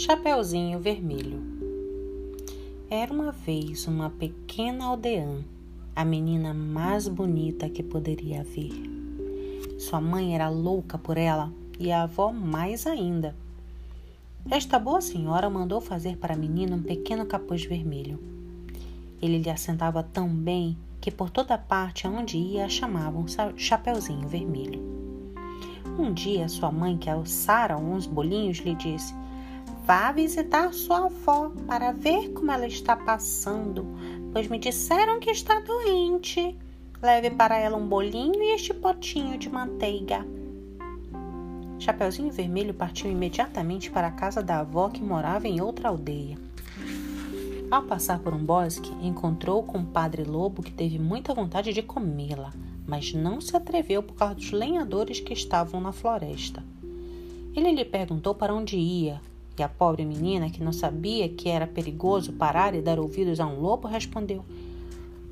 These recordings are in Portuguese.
Chapeuzinho Vermelho Era uma vez uma pequena aldeã, a menina mais bonita que poderia haver. Sua mãe era louca por ela e a avó mais ainda. Esta boa senhora mandou fazer para a menina um pequeno capuz vermelho. Ele lhe assentava tão bem que por toda parte aonde ia a chamavam Chapeuzinho Vermelho. Um dia sua mãe, que alçara uns bolinhos, lhe disse Vá visitar sua avó para ver como ela está passando, pois me disseram que está doente. Leve para ela um bolinho e este potinho de manteiga. Chapeuzinho Vermelho partiu imediatamente para a casa da avó que morava em outra aldeia. Ao passar por um bosque, encontrou com o padre lobo que teve muita vontade de comê-la, mas não se atreveu por causa dos lenhadores que estavam na floresta. Ele lhe perguntou para onde ia, e a pobre menina, que não sabia que era perigoso parar e dar ouvidos a um lobo, respondeu: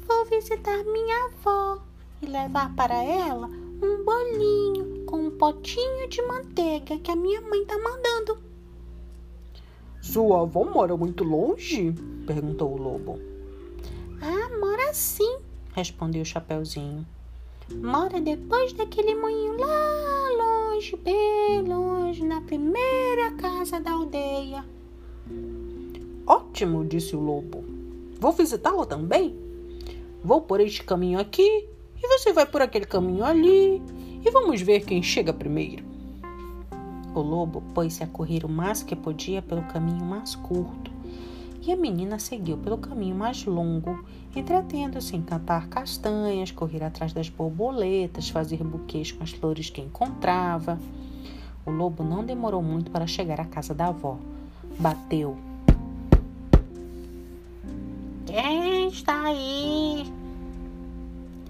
Vou visitar minha avó e levar para ela um bolinho com um potinho de manteiga que a minha mãe está mandando. Sua avó mora muito longe? perguntou o lobo. Ah, mora sim, respondeu o Chapeuzinho. Mora depois daquele moinho lá longe, bem longe, na primeira casa da aldeia. Ótimo, disse o lobo. Vou visitá-la também. Vou por este caminho aqui e você vai por aquele caminho ali e vamos ver quem chega primeiro. O lobo pôs-se a correr o mais que podia pelo caminho mais curto e a menina seguiu pelo caminho mais longo, entretendo-se em cantar castanhas, correr atrás das borboletas, fazer buquês com as flores que encontrava. O lobo não demorou muito para chegar à casa da avó. Bateu. Quem está aí?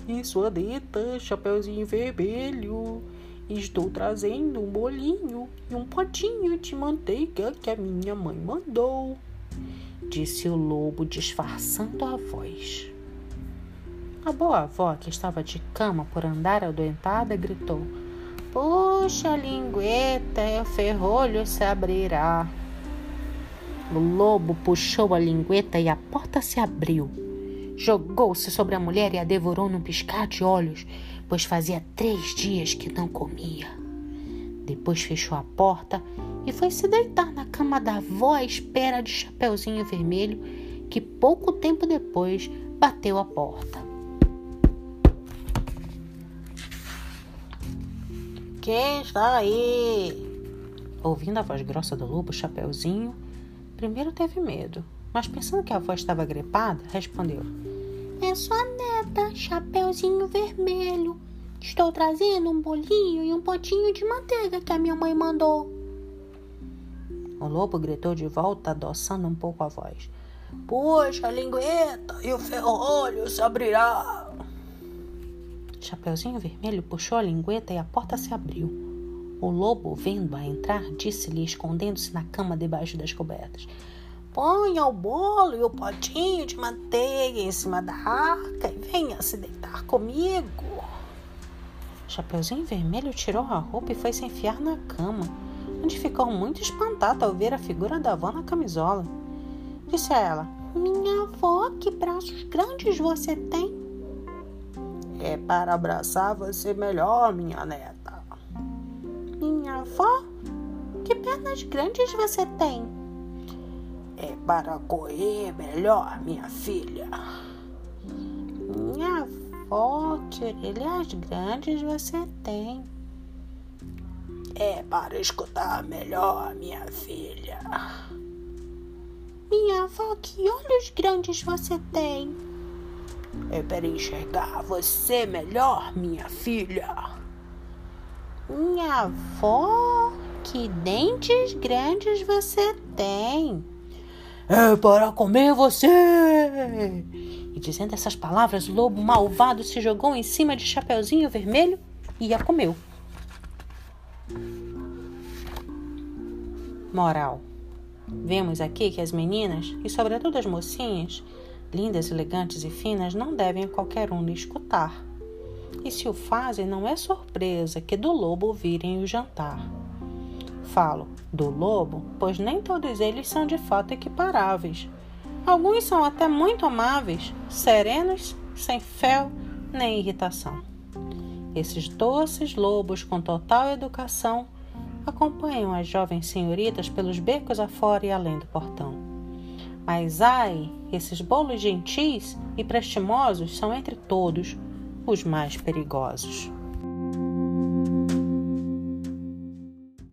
Isso, Adeta, Chapeuzinho Vermelho. Estou trazendo um bolinho e um potinho de manteiga que a minha mãe mandou disse o lobo, disfarçando a voz. A boa avó, que estava de cama por andar adoentada, gritou: Puxa, lingueta, o ferrolho se abrirá. O lobo puxou a lingueta e a porta se abriu. Jogou-se sobre a mulher e a devorou num piscar de olhos, pois fazia três dias que não comia. Depois fechou a porta e foi se deitar na cama da avó à espera de Chapeuzinho Vermelho, que pouco tempo depois bateu a porta. Quem está aí? Ouvindo a voz grossa do lobo, Chapeuzinho primeiro teve medo, mas pensando que a avó estava gripada, respondeu: É sua neta, Chapeuzinho Vermelho. Estou trazendo um bolinho e um potinho de manteiga que a minha mãe mandou. O lobo gritou de volta, adoçando um pouco a voz. Puxa a lingueta e o ferrolho se abrirá. Chapeuzinho Vermelho puxou a lingueta e a porta se abriu. O lobo, vendo-a entrar, disse-lhe, escondendo-se na cama debaixo das cobertas: Ponha o bolo e o potinho de manteiga em cima da arca e venha se deitar comigo. Chapeuzinho Vermelho tirou a roupa e foi se enfiar na cama onde ficou muito espantada ao ver a figura da avó na camisola. Disse a ela: Minha avó, que braços grandes você tem? É para abraçar você melhor, minha neta. Minha avó, que pernas grandes você tem? É para correr melhor, minha filha. Minha avó, que orelhas grandes você tem? É para escutar melhor, minha filha. Minha avó, que olhos grandes você tem? É para enxergar você melhor, minha filha. Minha avó, que dentes grandes você tem? É para comer você! E dizendo essas palavras, o lobo malvado se jogou em cima de Chapeuzinho Vermelho e a comeu. Moral: Vemos aqui que as meninas, e sobretudo as mocinhas, lindas, elegantes e finas, não devem qualquer um lhe escutar. E se o fazem, não é surpresa que do lobo virem o jantar. Falo do lobo, pois nem todos eles são de fato equiparáveis. Alguns são até muito amáveis, serenos, sem fel nem irritação. Esses doces lobos com total educação acompanham as jovens senhoritas pelos becos afora e além do portão. Mas ai, esses bolos gentis e prestimosos são entre todos os mais perigosos.